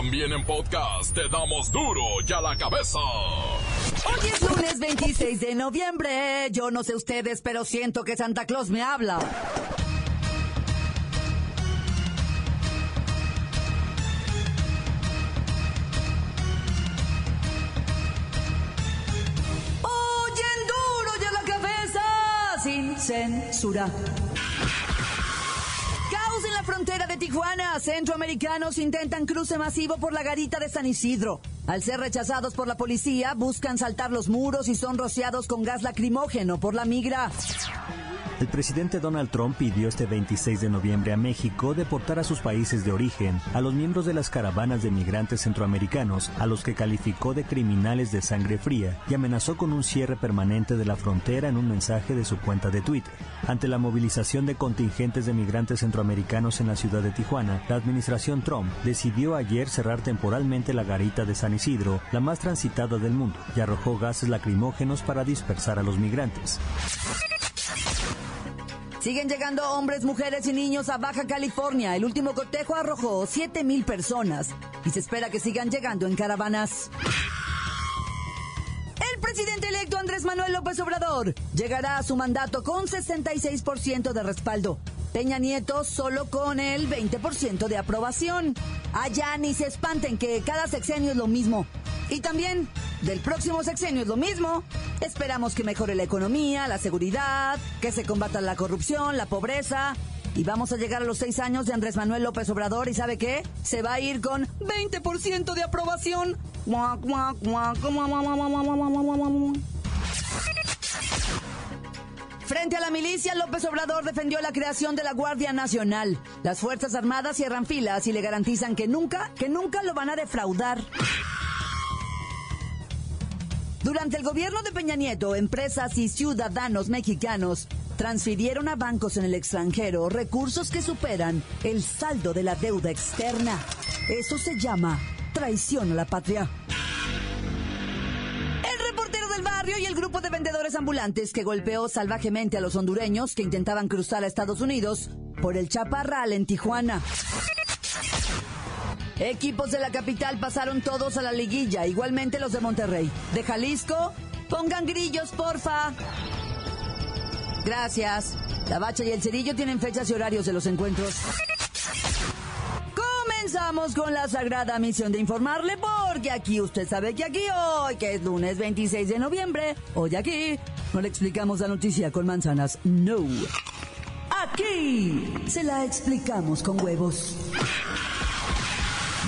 También en podcast te damos duro y a la cabeza. Hoy es lunes 26 de noviembre. Yo no sé ustedes, pero siento que Santa Claus me habla. Oyen duro y a la cabeza sin censura. En la frontera de Tijuana. Centroamericanos intentan cruce masivo por la garita de San Isidro. Al ser rechazados por la policía, buscan saltar los muros y son rociados con gas lacrimógeno por la migra. El presidente Donald Trump pidió este 26 de noviembre a México deportar a sus países de origen a los miembros de las caravanas de migrantes centroamericanos, a los que calificó de criminales de sangre fría y amenazó con un cierre permanente de la frontera en un mensaje de su cuenta de Twitter. Ante la movilización de contingentes de migrantes centroamericanos en la ciudad de Tijuana, la administración Trump decidió ayer cerrar temporalmente la garita de San Isidro, la más transitada del mundo, y arrojó gases lacrimógenos para dispersar a los migrantes. Siguen llegando hombres, mujeres y niños a Baja California. El último cotejo arrojó 7 mil personas y se espera que sigan llegando en caravanas. El presidente electo Andrés Manuel López Obrador llegará a su mandato con 66% de respaldo. Peña Nieto solo con el 20% de aprobación. Allá ni se espanten que cada sexenio es lo mismo. Y también del próximo sexenio es lo mismo. Esperamos que mejore la economía, la seguridad, que se combata la corrupción, la pobreza. Y vamos a llegar a los seis años de Andrés Manuel López Obrador y ¿sabe qué? Se va a ir con 20% de aprobación. Frente a la milicia, López Obrador defendió la creación de la Guardia Nacional. Las Fuerzas Armadas cierran filas y le garantizan que nunca, que nunca lo van a defraudar. Durante el gobierno de Peña Nieto, empresas y ciudadanos mexicanos transfirieron a bancos en el extranjero recursos que superan el saldo de la deuda externa. Eso se llama traición a la patria. El reportero del barrio y el grupo de vendedores ambulantes que golpeó salvajemente a los hondureños que intentaban cruzar a Estados Unidos por el Chaparral en Tijuana. Equipos de la capital pasaron todos a la liguilla, igualmente los de Monterrey. De Jalisco, pongan grillos, porfa. Gracias. La Bacha y el Cerillo tienen fechas y horarios de los encuentros. Comenzamos con la sagrada misión de informarle, porque aquí usted sabe que aquí hoy, que es lunes 26 de noviembre, hoy aquí, no le explicamos la noticia con manzanas, no. Aquí se la explicamos con huevos.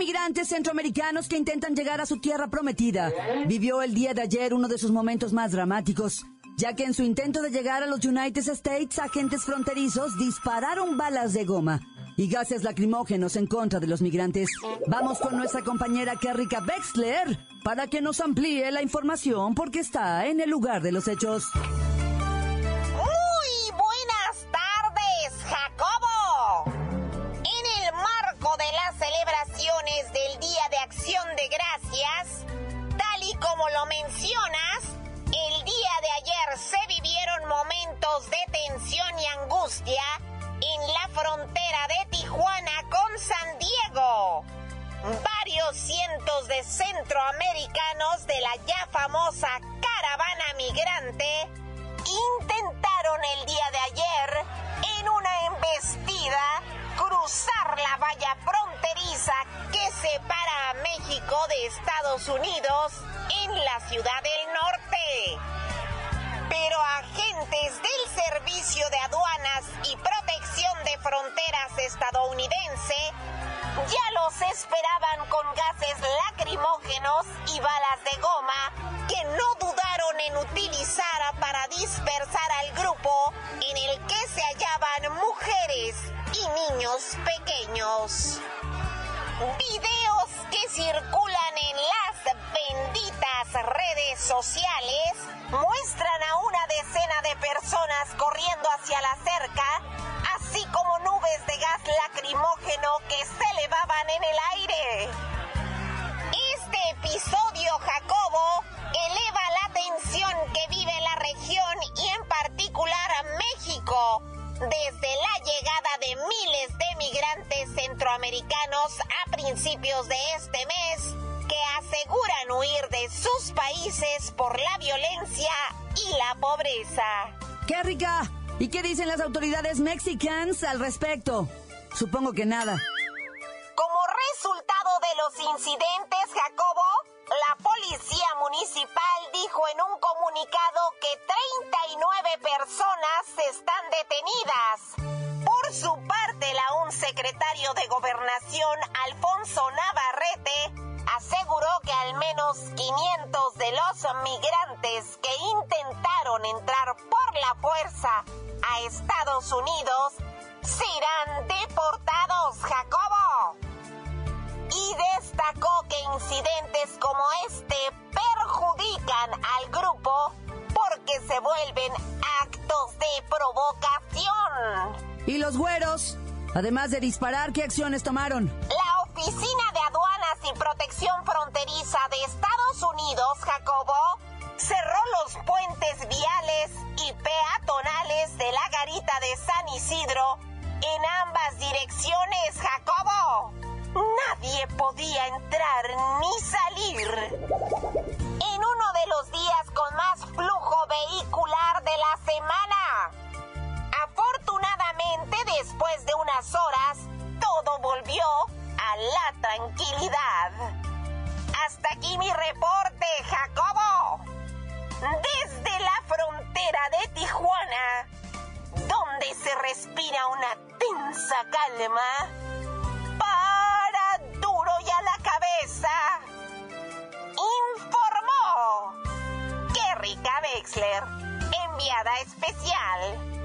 Migrantes centroamericanos que intentan llegar a su tierra prometida vivió el día de ayer uno de sus momentos más dramáticos, ya que en su intento de llegar a los United States, agentes fronterizos dispararon balas de goma y gases lacrimógenos en contra de los migrantes. Vamos con nuestra compañera Kerrika Wexler para que nos amplíe la información porque está en el lugar de los hechos. Momentos de tensión y angustia en la frontera de Tijuana con San Diego. Varios cientos de centroamericanos de la ya famosa caravana migrante intentaron el día de ayer en una embestida cruzar la valla fronteriza que separa a México de Estados Unidos en la ciudad Servicio de Aduanas y Protección de Fronteras estadounidense ya los esperaban con gases lacrimógenos y balas de goma que no dudaron en utilizar para dispersar al grupo en el que se hallaban mujeres y niños pequeños. Videos que circulan en las benditas redes sociales muestran la cerca, así como nubes de gas lacrimógeno que se elevaban en el aire. Este episodio, Jacobo, eleva la tensión que vive la región y en particular México desde la llegada de miles de migrantes centroamericanos a principios de este mes que aseguran huir de sus países por la violencia y la pobreza. ¡Qué rica! ¿Y qué dicen las autoridades mexicanas al respecto? Supongo que nada. Como resultado de los incidentes, Jacobo, la policía municipal dijo en un comunicado que 39 personas están detenidas. Por su parte, la un secretario de gobernación, Alfonso Navarrete, aseguró que al menos 500 de los migrantes que intentaron entrar por la fuerza a Estados Unidos serán deportados, Jacobo y destacó que incidentes como este perjudican al grupo porque se vuelven actos de provocación. ¿Y los güeros? Además de disparar, ¿qué acciones tomaron? La Oficina de Aduanas y Protección Fronteriza de Estados Unidos, Jacobo, cerró los puentes viales y peatonales de la garita de San Isidro en ambas direcciones, Jacobo. Nadie podía entrar ni salir. En uno de los días con más flujo vehicular de la semana. Después de unas horas, todo volvió a la tranquilidad. Hasta aquí mi reporte, Jacobo. Desde la frontera de Tijuana, donde se respira una tensa calma, para duro y a la cabeza, informó Kerrika Wexler, enviada especial.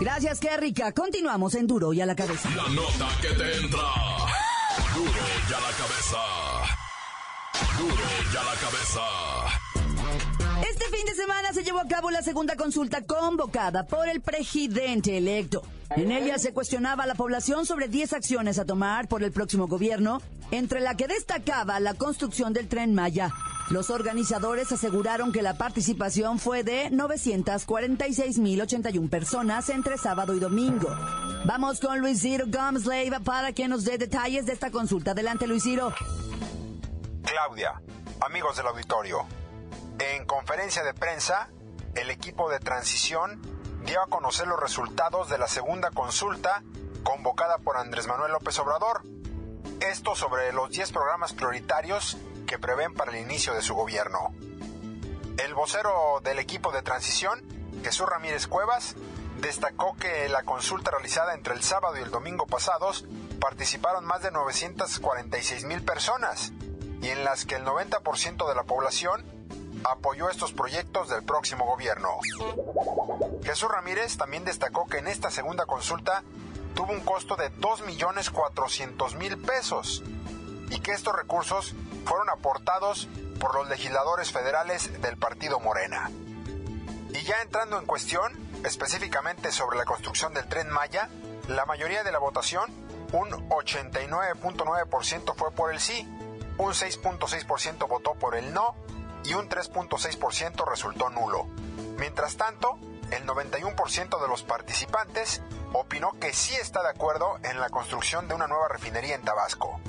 Gracias, qué rica. Continuamos en Duro y a la cabeza. La nota que te entra. Duro y a la cabeza. Duro y a la cabeza. Este fin de semana se llevó a cabo la segunda consulta convocada por el presidente electo. En ella se cuestionaba a la población sobre 10 acciones a tomar por el próximo gobierno, entre la que destacaba la construcción del tren Maya. Los organizadores aseguraron que la participación fue de 946.081 personas entre sábado y domingo. Vamos con Luis Ciro Gómez Leiva para que nos dé detalles de esta consulta. Adelante, Luis Ciro. Claudia, amigos del auditorio, en conferencia de prensa, el equipo de transición dio a conocer los resultados de la segunda consulta convocada por Andrés Manuel López Obrador. Esto sobre los 10 programas prioritarios que prevén para el inicio de su gobierno. El vocero del equipo de transición, Jesús Ramírez Cuevas, destacó que la consulta realizada entre el sábado y el domingo pasados participaron más de 946 mil personas y en las que el 90% de la población apoyó estos proyectos del próximo gobierno. Jesús Ramírez también destacó que en esta segunda consulta tuvo un costo de 2.400.000 pesos y que estos recursos fueron aportados por los legisladores federales del partido Morena. Y ya entrando en cuestión, específicamente sobre la construcción del tren Maya, la mayoría de la votación, un 89.9% fue por el sí, un 6.6% votó por el no y un 3.6% resultó nulo. Mientras tanto, el 91% de los participantes opinó que sí está de acuerdo en la construcción de una nueva refinería en Tabasco.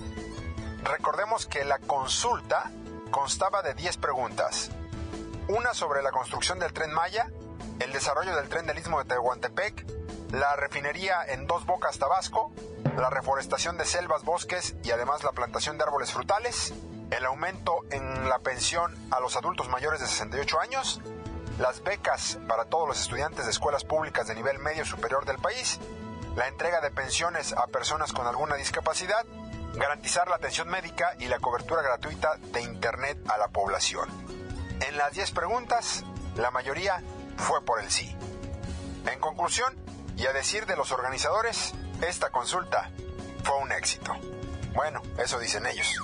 Recordemos que la consulta constaba de 10 preguntas. Una sobre la construcción del tren Maya, el desarrollo del tren del Istmo de Tehuantepec, la refinería en Dos Bocas, Tabasco, la reforestación de selvas, bosques y además la plantación de árboles frutales, el aumento en la pensión a los adultos mayores de 68 años, las becas para todos los estudiantes de escuelas públicas de nivel medio superior del país, la entrega de pensiones a personas con alguna discapacidad, garantizar la atención médica y la cobertura gratuita de Internet a la población. En las 10 preguntas, la mayoría fue por el sí. En conclusión, y a decir de los organizadores, esta consulta fue un éxito. Bueno, eso dicen ellos.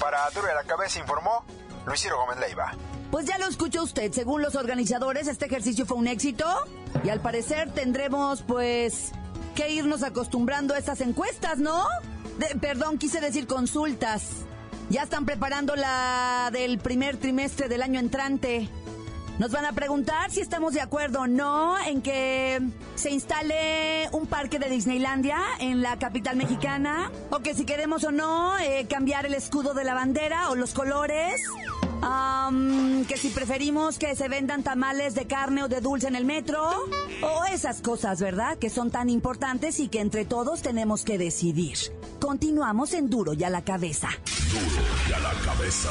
Para Duro de la Cabeza informó Luis Ciro Gómez Leiva. Pues ya lo escuchó usted. Según los organizadores, este ejercicio fue un éxito y al parecer tendremos, pues, que irnos acostumbrando a estas encuestas, ¿no? perdón, quise decir consultas. Ya están preparando la del primer trimestre del año entrante. Nos van a preguntar si estamos de acuerdo o no en que se instale un parque de Disneylandia en la capital mexicana, o que si queremos o no eh, cambiar el escudo de la bandera o los colores, que si preferimos que se vendan tamales de carne o de dulce en el metro, o esas cosas, ¿verdad? Que son tan importantes y que entre todos tenemos que decidir. Continuamos en Duro y a la cabeza. Duro y a la cabeza.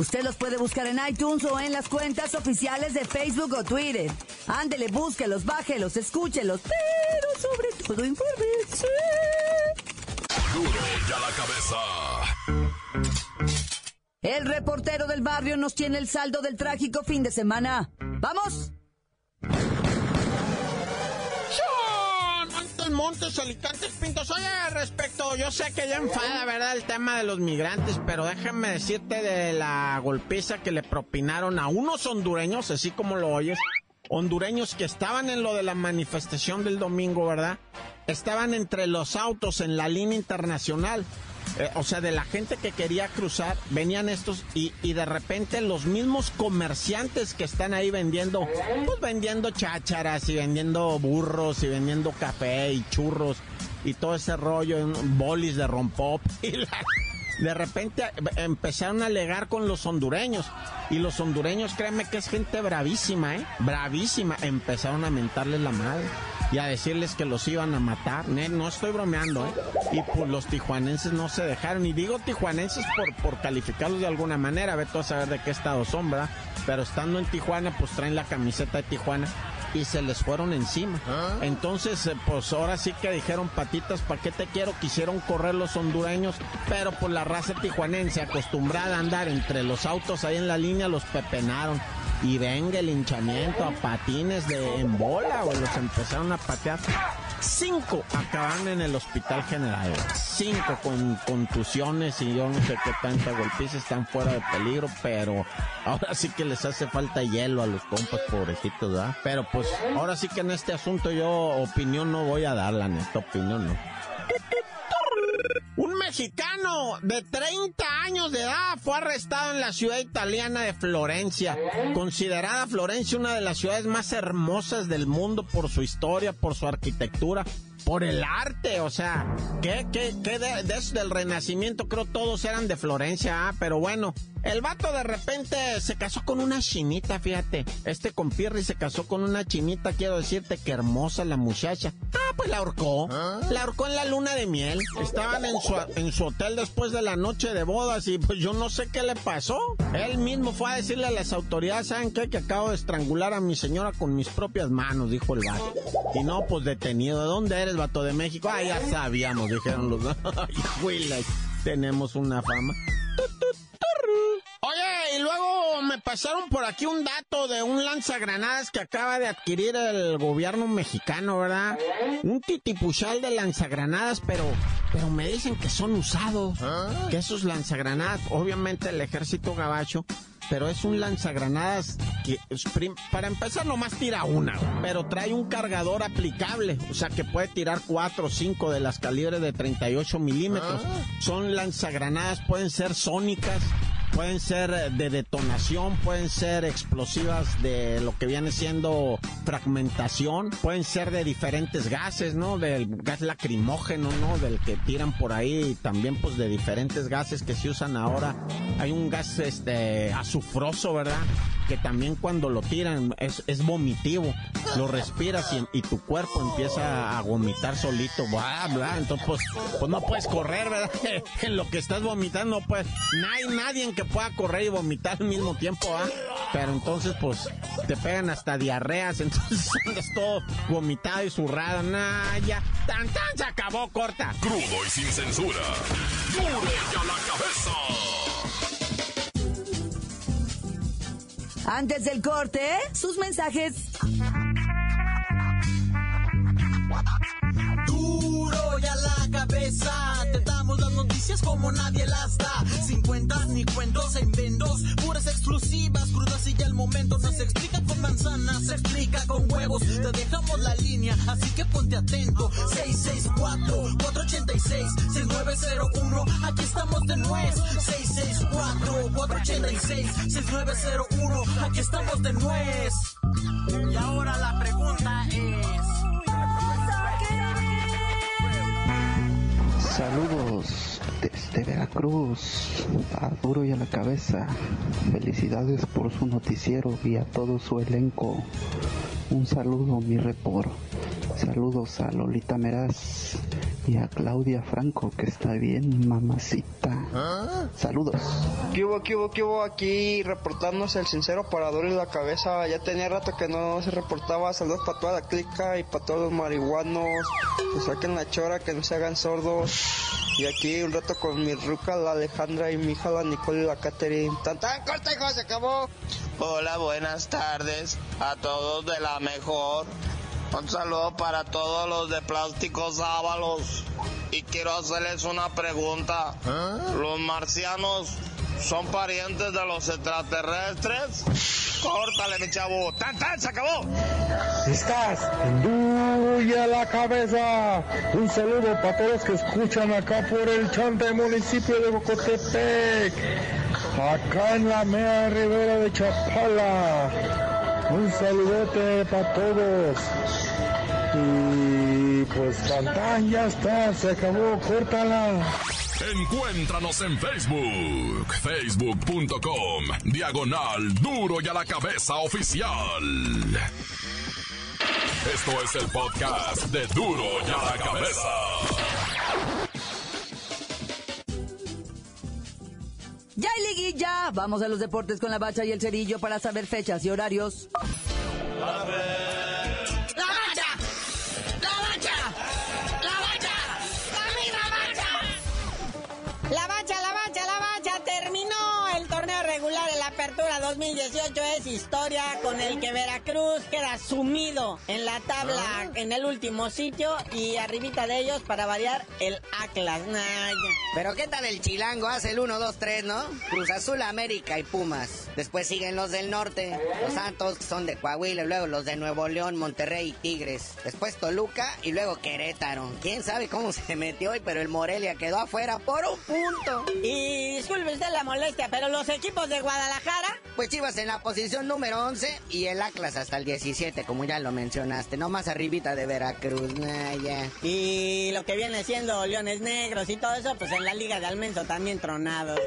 Usted los puede buscar en iTunes o en las cuentas oficiales de Facebook o Twitter. Ándele, búsquelos, bájelos, escúchelos, pero sobre todo infórmese. Duro y a la cabeza. El reportero del barrio nos tiene el saldo del trágico fin de semana. ¡Vamos! Montes, Alicantes, Pintos. Oye, respecto, yo sé que ya enfada, ¿verdad? El tema de los migrantes, pero déjame decirte de la golpiza que le propinaron a unos hondureños, así como lo oyes, hondureños que estaban en lo de la manifestación del domingo, ¿verdad? Estaban entre los autos en la línea internacional. Eh, o sea, de la gente que quería cruzar, venían estos y, y, de repente los mismos comerciantes que están ahí vendiendo, pues vendiendo chácharas y vendiendo burros y vendiendo café y churros y todo ese rollo, bolis de rompop y de repente empezaron a alegar con los hondureños. Y los hondureños, créanme que es gente bravísima, ¿eh? Bravísima. Empezaron a mentarles la madre y a decirles que los iban a matar. No estoy bromeando, ¿eh? Y pues los tijuanenses no se dejaron. Y digo tijuanenses por, por calificarlos de alguna manera. Ve a saber de qué estado son, ¿verdad? Pero estando en Tijuana, pues traen la camiseta de Tijuana y se les fueron encima. ¿Ah? Entonces, eh, pues ahora sí que dijeron patitas, ¿para qué te quiero? Quisieron correr los hondureños, pero pues la raza tijuanense, acostumbrada a andar entre los autos ahí en la línea, los pepenaron y venga el hinchamiento a patines de en bola, o los empezaron a patear. Cinco acaban en el hospital general. Cinco con contusiones y yo no sé qué tanta golpiza están fuera de peligro, pero ahora sí que les hace falta hielo a los compas, pobrecitos, ¿verdad? Pero pues ahora sí que en este asunto yo opinión no voy a dar, la neta opinión no. Mexicano de 30 años de edad fue arrestado en la ciudad italiana de Florencia, considerada Florencia una de las ciudades más hermosas del mundo por su historia, por su arquitectura, por el arte, o sea, ¿qué, qué, qué de, eso del Renacimiento? Creo todos eran de Florencia, ah, pero bueno, el vato de repente se casó con una chinita, fíjate. Este compirri se casó con una chinita, quiero decirte que hermosa la muchacha. Ah, pues la ahorcó. ¿Ah? La ahorcó en la luna de miel. Estaban en su, en su hotel después de la noche de bodas y pues yo no sé qué le pasó. Él mismo fue a decirle a las autoridades, ¿saben qué? Que acabo de estrangular a mi señora con mis propias manos, dijo el vato. Y no, pues detenido. ¿De dónde eres, vato? De México. Ah, ya sabíamos, dijeron los... Ay, tenemos una fama. Oye, y luego me pasaron por aquí un dato de un lanzagranadas que acaba de adquirir el gobierno mexicano, ¿verdad? Un titipuchal de lanzagranadas, pero, pero me dicen que son usados. Que esos lanzagranadas, obviamente el ejército gabacho, pero es un lanzagranadas que para empezar nomás tira una, pero trae un cargador aplicable, o sea que puede tirar cuatro o cinco de las calibres de 38 milímetros. Son lanzagranadas, pueden ser sónicas, pueden ser de detonación, pueden ser explosivas de lo que viene siendo fragmentación, pueden ser de diferentes gases, ¿no? Del gas lacrimógeno, ¿no? Del que tiran por ahí, y también pues de diferentes gases que se usan ahora. Hay un gas este azufroso, ¿verdad? Que también cuando lo tiran es, es vomitivo. lo respiras y, tu cuerpo empieza a vomitar solito, bla, bla. Entonces, pues, pues no puedes correr, ¿verdad? en lo que estás vomitando, pues, no hay nadie en que pueda correr y vomitar al mismo tiempo, ¿ah? Pero entonces, pues, te pegan hasta diarreas, entonces andas todo vomitado y zurrado. Nah, ya, tan tan se acabó, corta. Crudo y sin censura. ¡Duro ya la cabeza! Antes del corte, sus mensajes. Duro ya la cabeza, te damos las noticias como nadie manzanas, se explica con huevos. Te dejamos la línea, así que ponte atento. 664-486-6901, aquí estamos de nuez. 664-486-6901, aquí estamos de nuez. Y ahora la pregunta es... Saludos desde Veracruz, a Duro y a la Cabeza. Felicidades por su noticiero y a todo su elenco. Un saludo, mi repor. Saludos a Lolita Meraz y a Claudia Franco, que está bien, mamacita. Saludos. ¿Qué hubo, qué hubo, qué hubo aquí reportándose el sincero parador y la cabeza? Ya tenía rato que no se reportaba. Saludos para toda la clica y para todos los marihuanos. Que saquen la chora, que no se hagan sordos. Y aquí un rato con mi ruca, la Alejandra y mi hija, la Nicole y la Catherine. ¡Tan, tan corta, hijo! ¡Se acabó! Hola, buenas tardes a todos de la mejor. Un saludo para todos los de Plásticos Ábalos. Y quiero hacerles una pregunta. ¿Los marcianos son parientes de los extraterrestres? Córtale, mi chavo. ¡Tan, tan! ¡Se acabó! Estás en a la cabeza. Un saludo para todos que escuchan acá por el chante municipio de Bocotepec. Acá en la mea ribera de Chapala. Un saludote para todos. Y pues Tantán ya está, se acabó, córtala. Encuéntranos en Facebook, facebook.com, diagonal duro y a la cabeza oficial. Esto es el podcast de duro y a la cabeza. Ya hay liguilla. Vamos a los deportes con la bacha y el cerillo para saber fechas y horarios. La 2018. Es historia con el que Veracruz queda sumido en la tabla ah. en el último sitio y arribita de ellos para variar el Atlas. Pero ¿qué tal el Chilango? Hace el 1, 2, 3, ¿no? Cruz Azul, América y Pumas. Después siguen los del norte, los Santos, que son de Coahuila, luego los de Nuevo León, Monterrey y Tigres. Después Toluca y luego Querétaro. ¿Quién sabe cómo se metió hoy? Pero el Morelia quedó afuera por un punto. Y disculpe usted la molestia, pero los equipos de Guadalajara... Pues Chivas en la posición número 11 y el Atlas hasta el 17, como ya lo mencionaste. No más arribita de Veracruz, Y lo que viene siendo Leones Negros y todo eso, pues en la Liga de Almenso también tronados.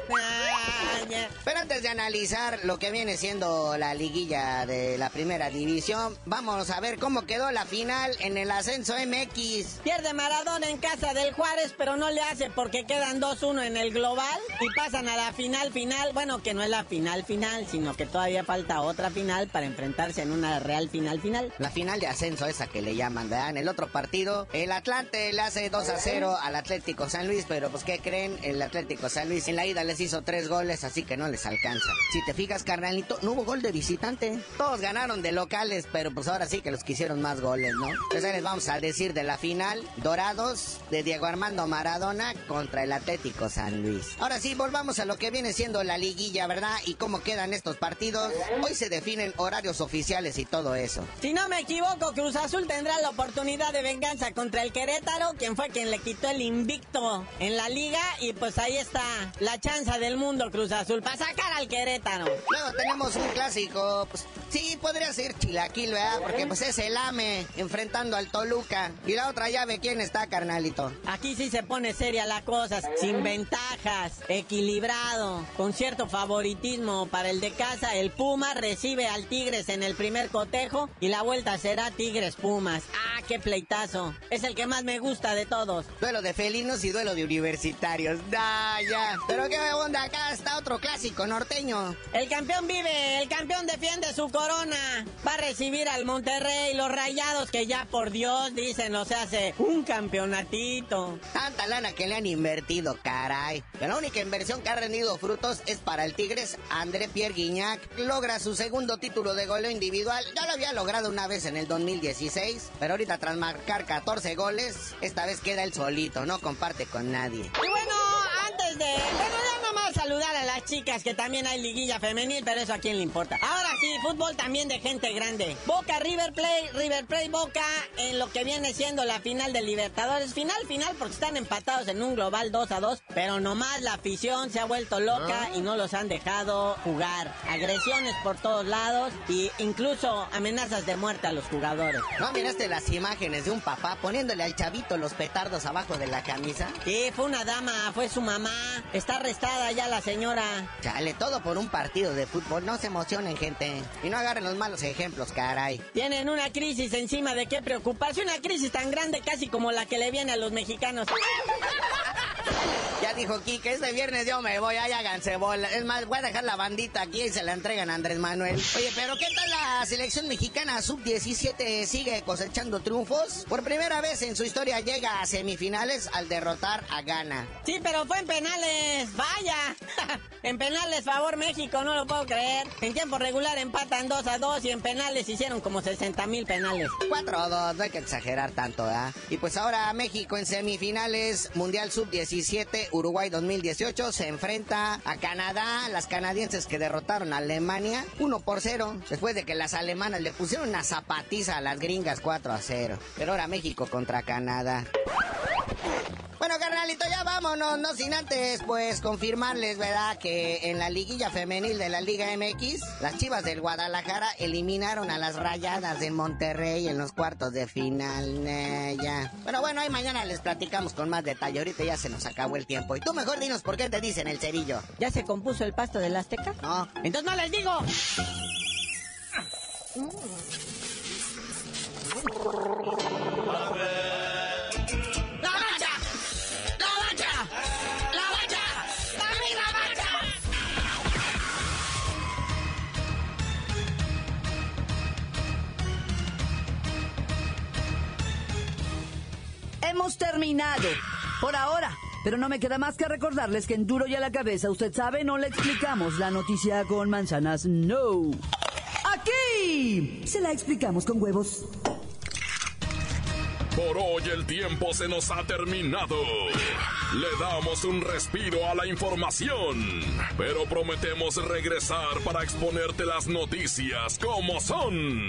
Pero antes de analizar lo que viene siendo la liguilla de la primera división, vamos a ver cómo quedó la final en el ascenso MX. Pierde Maradona en casa del Juárez, pero no le hace porque quedan 2-1 en el global y pasan a la final final. Bueno, que no es la final final, sino que todavía falta otra final para enfrentarse en una real final final. La final de ascenso esa que le llaman, ¿verdad? En el otro partido, el Atlante le hace 2 0 al Atlético San Luis, pero pues ¿qué creen? El Atlético San Luis en la ida les hizo tres goles, así que no les alcanza. Si te fijas, carnalito, no hubo gol de visitante. Todos ganaron de locales, pero pues ahora sí que los quisieron más goles, ¿no? Entonces les vamos a decir de la final, Dorados de Diego Armando Maradona contra el Atlético San Luis. Ahora sí, volvamos a lo que viene siendo la liguilla, ¿verdad? Y cómo quedan estos partidos. Hoy se definen horarios oficiales y todo eso. Si no me equivoco, Cruz Azul tendrá la oportunidad de venganza contra el Querétaro, quien fue quien le quitó el invicto en la liga y pues ahí está la chance del mundo Cruz Azul para sacar al Querétaro. Luego tenemos un clásico, pues sí, podría ser Chilaquil, ¿verdad? Porque pues es el AME enfrentando al Toluca. Y la otra llave, ¿quién está, carnalito? Aquí sí se pone seria la cosa, sin ventajas, equilibrado, con cierto favoritismo para el de casa. El Puma recibe al Tigres en el primer cotejo y la vuelta será Tigres Pumas. ¡Ah, qué pleitazo! Es el que más me gusta de todos. Duelo de felinos y duelo de universitarios. ¡Da, ya! Pero qué onda, acá está otro clásico norteño. El campeón vive, el campeón defiende su corona. Va a recibir al Monterrey, los rayados que ya por Dios dicen, o sea, hace un campeonatito. Tanta lana que le han invertido, caray. Que la única inversión que ha rendido frutos es para el Tigres. André Pierre Guignac logra su segundo título de goleo individual. Ya lo había logrado una vez en el 2016, pero ahorita tras marcar 14 goles, esta vez queda el solito, no comparte con nadie. Y bueno, de... Bueno, ya nomás saludar a las chicas que también hay liguilla femenil, pero eso a quién le importa. Ahora sí, fútbol también de gente grande. Boca River Plate, River Plate Boca en lo que viene siendo la final de Libertadores. Final, final, porque están empatados en un global 2 a 2, pero nomás la afición se ha vuelto loca y no los han dejado jugar. Agresiones por todos lados y incluso amenazas de muerte a los jugadores. ¿No miraste las imágenes de un papá poniéndole al chavito los petardos abajo de la camisa? Sí, fue una dama, fue su mamá. Está arrestada ya la señora. Chale, todo por un partido de fútbol. No se emocionen, gente. Y no agarren los malos ejemplos, caray. Tienen una crisis encima de qué preocuparse. Una crisis tan grande casi como la que le viene a los mexicanos. Ya dijo Kike, este viernes yo me voy, ahí háganse bola. Es más, voy a dejar la bandita aquí y se la entregan a Andrés Manuel. Oye, pero ¿qué tal la selección mexicana sub-17 sigue cosechando triunfos? Por primera vez en su historia llega a semifinales al derrotar a Ghana. Sí, pero fue en penales, vaya. en penales favor México, no lo puedo creer. En tiempo regular empatan 2 a 2 y en penales hicieron como 60 mil penales. 4 a 2, no hay que exagerar tanto, ¿ah? Y pues ahora México en semifinales, Mundial Sub-17, Uruguay 2018, se enfrenta a Canadá, las canadienses que derrotaron a Alemania 1 por 0, después de que las alemanas le pusieron una zapatiza a las gringas 4 a 0. Pero ahora México contra Canadá. Bueno, carnalito, ya vámonos, no sin antes, pues, confirmarles, ¿verdad? Que en la liguilla femenil de la Liga MX, las chivas del Guadalajara eliminaron a las rayadas de Monterrey en los cuartos de final. Eh, ya. Bueno, bueno, ahí mañana les platicamos con más detalle. Ahorita ya se nos acabó el tiempo. Y tú mejor dinos por qué te dicen el cerillo. ¿Ya se compuso el pasto del Azteca? No. Entonces no les digo. ¡La Hemos terminado. Por ahora. Pero no me queda más que recordarles que en Duro y a la cabeza, usted sabe, no le explicamos la noticia con manzanas, no. Aquí se la explicamos con huevos. Por hoy el tiempo se nos ha terminado. Le damos un respiro a la información, pero prometemos regresar para exponerte las noticias como son.